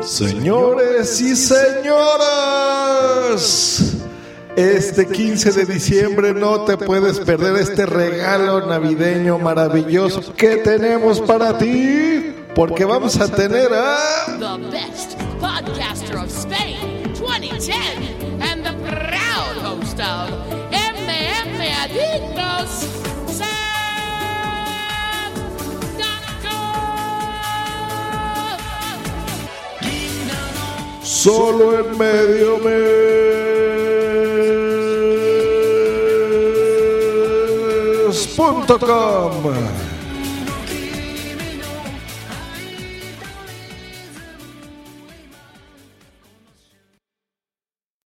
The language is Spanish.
Señores y señoras, este 15 de diciembre no te puedes perder este regalo navideño maravilloso que tenemos para ti, porque vamos a tener a... the best podcaster of Spain 2010 and the proud host of Solo en medio mes punto com.